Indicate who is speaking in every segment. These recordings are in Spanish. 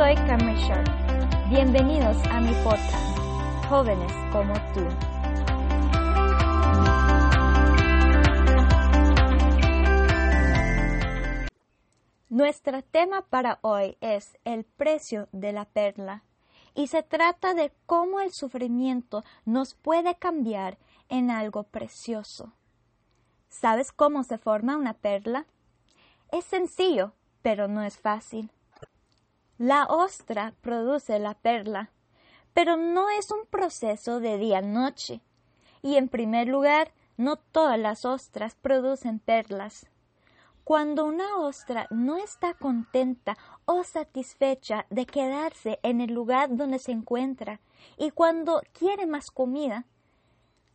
Speaker 1: soy Cameron Sharp. Bienvenidos a mi podcast, Jóvenes como tú. Nuestro tema para hoy es el precio de la perla y se trata de cómo el sufrimiento nos puede cambiar en algo precioso. ¿Sabes cómo se forma una perla? Es sencillo, pero no es fácil. La ostra produce la perla, pero no es un proceso de día-noche. Y en primer lugar, no todas las ostras producen perlas. Cuando una ostra no está contenta o satisfecha de quedarse en el lugar donde se encuentra y cuando quiere más comida,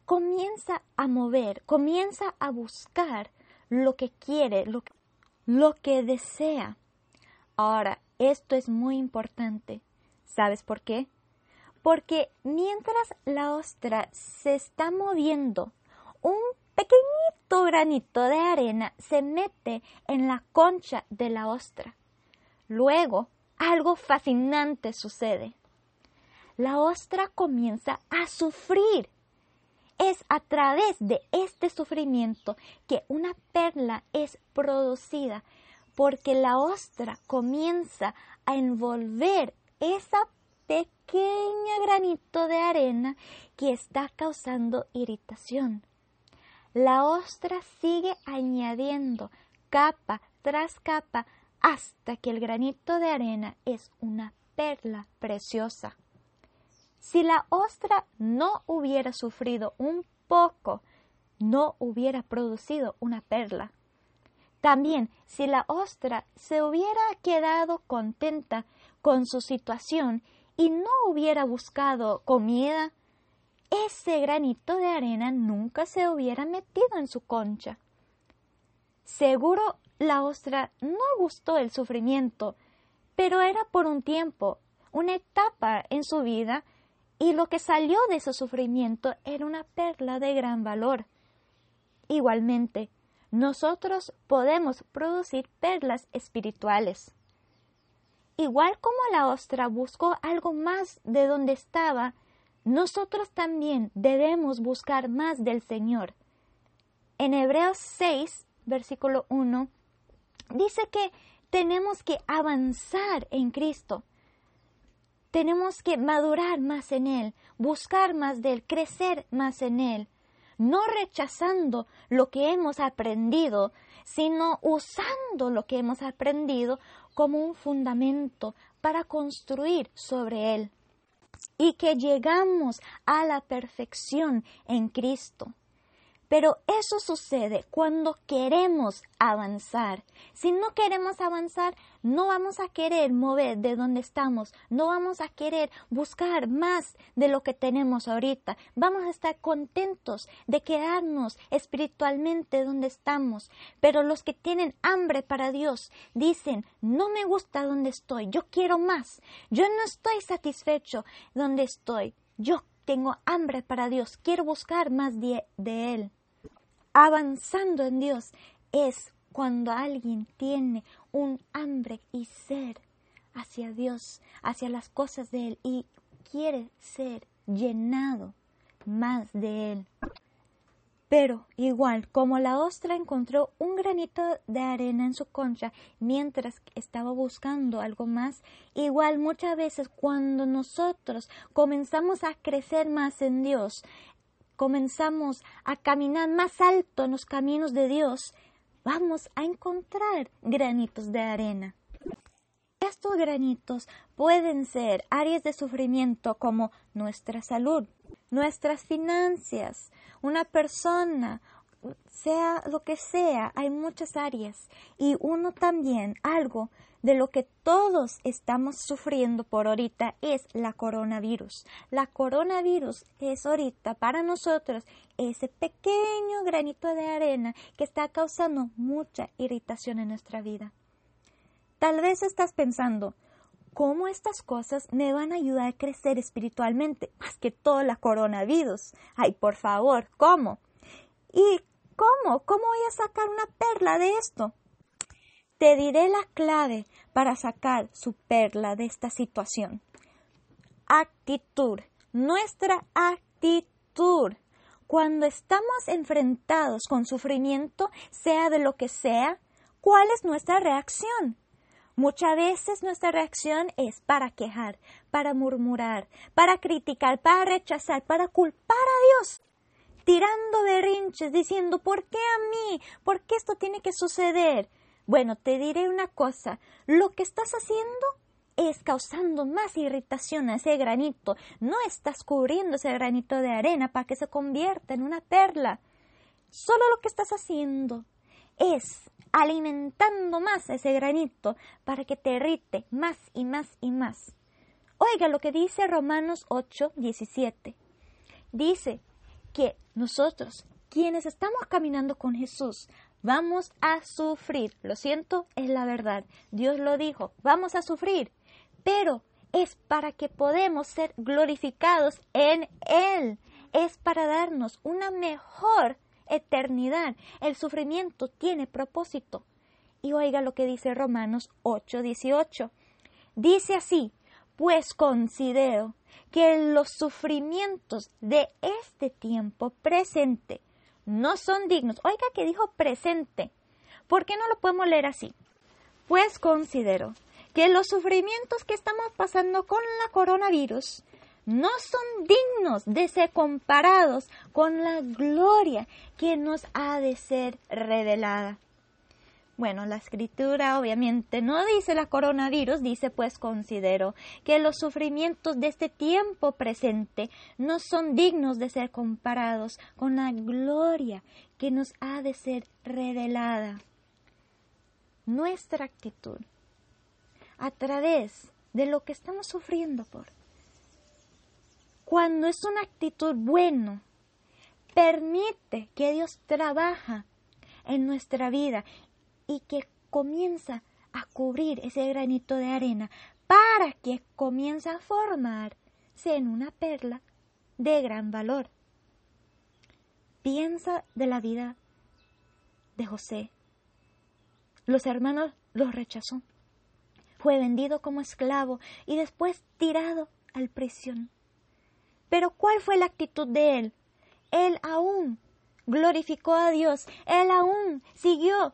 Speaker 1: comienza a mover, comienza a buscar lo que quiere, lo, lo que desea. Ahora, esto es muy importante. ¿Sabes por qué? Porque mientras la ostra se está moviendo, un pequeñito granito de arena se mete en la concha de la ostra. Luego, algo fascinante sucede. La ostra comienza a sufrir. Es a través de este sufrimiento que una perla es producida, porque la ostra comienza a envolver esa pequeña granito de arena que está causando irritación la ostra sigue añadiendo capa tras capa hasta que el granito de arena es una perla preciosa. Si la ostra no hubiera sufrido un poco, no hubiera producido una perla. También, si la ostra se hubiera quedado contenta con su situación y no hubiera buscado comida, ese granito de arena nunca se hubiera metido en su concha. Seguro la ostra no gustó el sufrimiento, pero era por un tiempo, una etapa en su vida, y lo que salió de ese sufrimiento era una perla de gran valor. Igualmente, nosotros podemos producir perlas espirituales. Igual como la ostra buscó algo más de donde estaba, nosotros también debemos buscar más del Señor. En Hebreos 6, versículo 1, dice que tenemos que avanzar en Cristo. Tenemos que madurar más en Él, buscar más de Él, crecer más en Él, no rechazando lo que hemos aprendido, sino usando lo que hemos aprendido como un fundamento para construir sobre Él y que llegamos a la perfección en Cristo. Pero eso sucede cuando queremos avanzar. Si no queremos avanzar, no vamos a querer mover de donde estamos, no vamos a querer buscar más de lo que tenemos ahorita. Vamos a estar contentos de quedarnos espiritualmente donde estamos. Pero los que tienen hambre para Dios dicen, no me gusta donde estoy, yo quiero más. Yo no estoy satisfecho donde estoy. Yo tengo hambre para Dios, quiero buscar más de, Él. Avanzando en Dios es cuando alguien tiene un hambre y ser hacia Dios, hacia las cosas de Él y quiere ser llenado más de Él. Pero igual, como la ostra encontró un granito de arena en su concha mientras estaba buscando algo más, igual muchas veces cuando nosotros comenzamos a crecer más en Dios, comenzamos a caminar más alto en los caminos de Dios, vamos a encontrar granitos de arena. Estos granitos pueden ser áreas de sufrimiento como nuestra salud, nuestras finanzas, una persona, sea lo que sea, hay muchas áreas y uno también, algo de lo que todos estamos sufriendo por ahorita es la coronavirus. La coronavirus es ahorita para nosotros ese pequeño granito de arena que está causando mucha irritación en nuestra vida. Tal vez estás pensando, cómo estas cosas me van a ayudar a crecer espiritualmente, más que todo la coronavirus. Ay, por favor, ¿cómo? ¿Y cómo? ¿Cómo voy a sacar una perla de esto? Te diré la clave para sacar su perla de esta situación. Actitud, nuestra actitud. Cuando estamos enfrentados con sufrimiento, sea de lo que sea, ¿cuál es nuestra reacción? Muchas veces nuestra reacción es para quejar, para murmurar, para criticar, para rechazar, para culpar a Dios, tirando berrinches, diciendo ¿por qué a mí? ¿Por qué esto tiene que suceder? Bueno, te diré una cosa, lo que estás haciendo es causando más irritación a ese granito, no estás cubriendo ese granito de arena para que se convierta en una perla. Solo lo que estás haciendo es alimentando más ese granito para que te irrite más y más y más. Oiga lo que dice Romanos 8, 17. Dice que nosotros, quienes estamos caminando con Jesús, vamos a sufrir. Lo siento, es la verdad. Dios lo dijo, vamos a sufrir. Pero es para que podamos ser glorificados en Él. Es para darnos una mejor eternidad. El sufrimiento tiene propósito. Y oiga lo que dice Romanos 8, 18. Dice así, pues considero que los sufrimientos de este tiempo presente no son dignos. Oiga que dijo presente. ¿Por qué no lo podemos leer así? Pues considero que los sufrimientos que estamos pasando con la coronavirus no son dignos de ser comparados con la gloria que nos ha de ser revelada. Bueno, la escritura obviamente no dice la coronavirus, dice pues considero que los sufrimientos de este tiempo presente no son dignos de ser comparados con la gloria que nos ha de ser revelada. Nuestra actitud a través de lo que estamos sufriendo por cuando es una actitud buena, permite que Dios trabaja en nuestra vida y que comienza a cubrir ese granito de arena para que comience a formarse en una perla de gran valor. Piensa de la vida de José. Los hermanos los rechazó. Fue vendido como esclavo y después tirado al prisión. Pero ¿cuál fue la actitud de él? Él aún glorificó a Dios, él aún siguió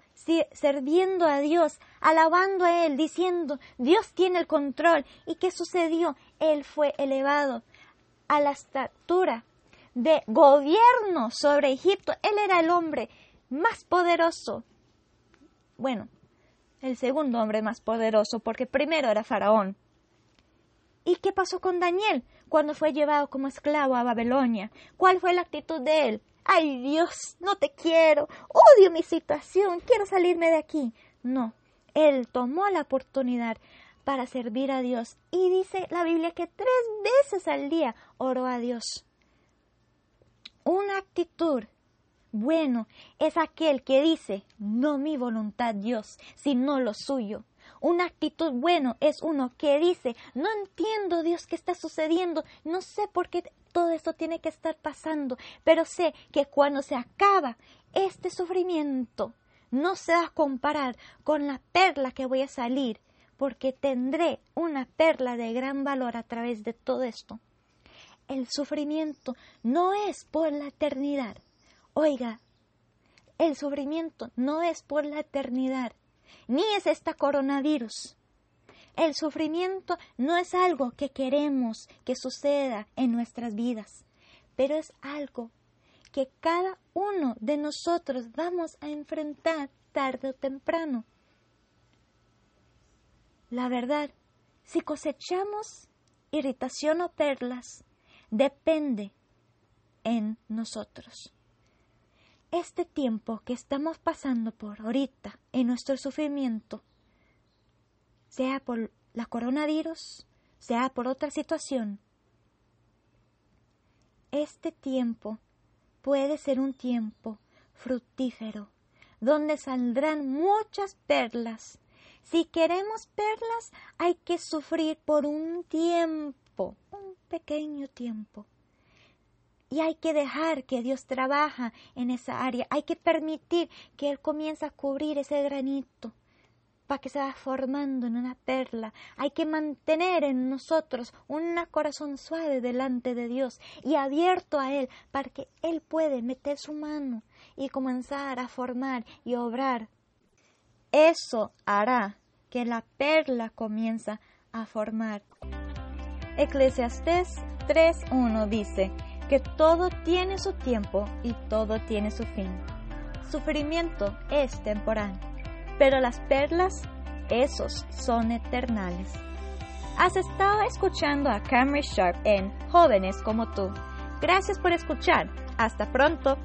Speaker 1: sirviendo a Dios, alabando a Él, diciendo, Dios tiene el control. ¿Y qué sucedió? Él fue elevado a la estatura de gobierno sobre Egipto. Él era el hombre más poderoso. Bueno, el segundo hombre más poderoso, porque primero era Faraón. ¿Y qué pasó con Daniel cuando fue llevado como esclavo a Babilonia? ¿Cuál fue la actitud de él? Ay Dios, no te quiero, odio mi situación, quiero salirme de aquí. No, él tomó la oportunidad para servir a Dios y dice la Biblia que tres veces al día oró a Dios. Una actitud bueno es aquel que dice, no mi voluntad Dios, sino lo suyo. Una actitud bueno es uno que dice, no entiendo Dios qué está sucediendo, no sé por qué todo esto tiene que estar pasando, pero sé que cuando se acaba este sufrimiento, no se va a comparar con la perla que voy a salir, porque tendré una perla de gran valor a través de todo esto. El sufrimiento no es por la eternidad. Oiga, el sufrimiento no es por la eternidad ni es esta coronavirus. El sufrimiento no es algo que queremos que suceda en nuestras vidas, pero es algo que cada uno de nosotros vamos a enfrentar tarde o temprano. La verdad, si cosechamos irritación o perlas, depende en nosotros este tiempo que estamos pasando por ahorita en nuestro sufrimiento, sea por la coronavirus, sea por otra situación, este tiempo puede ser un tiempo fructífero, donde saldrán muchas perlas. Si queremos perlas, hay que sufrir por un tiempo, un pequeño tiempo. Y hay que dejar que Dios trabaja en esa área. Hay que permitir que Él comience a cubrir ese granito para que se vaya formando en una perla. Hay que mantener en nosotros un corazón suave delante de Dios y abierto a Él para que Él puede meter su mano y comenzar a formar y obrar. Eso hará que la perla comienza a formar. Eclesiastés 3.1 dice que todo tiene su tiempo y todo tiene su fin. Sufrimiento es temporal pero las perlas, esos son eternales. Has estado escuchando a Cameron Sharp en Jóvenes como tú. Gracias por escuchar. Hasta pronto.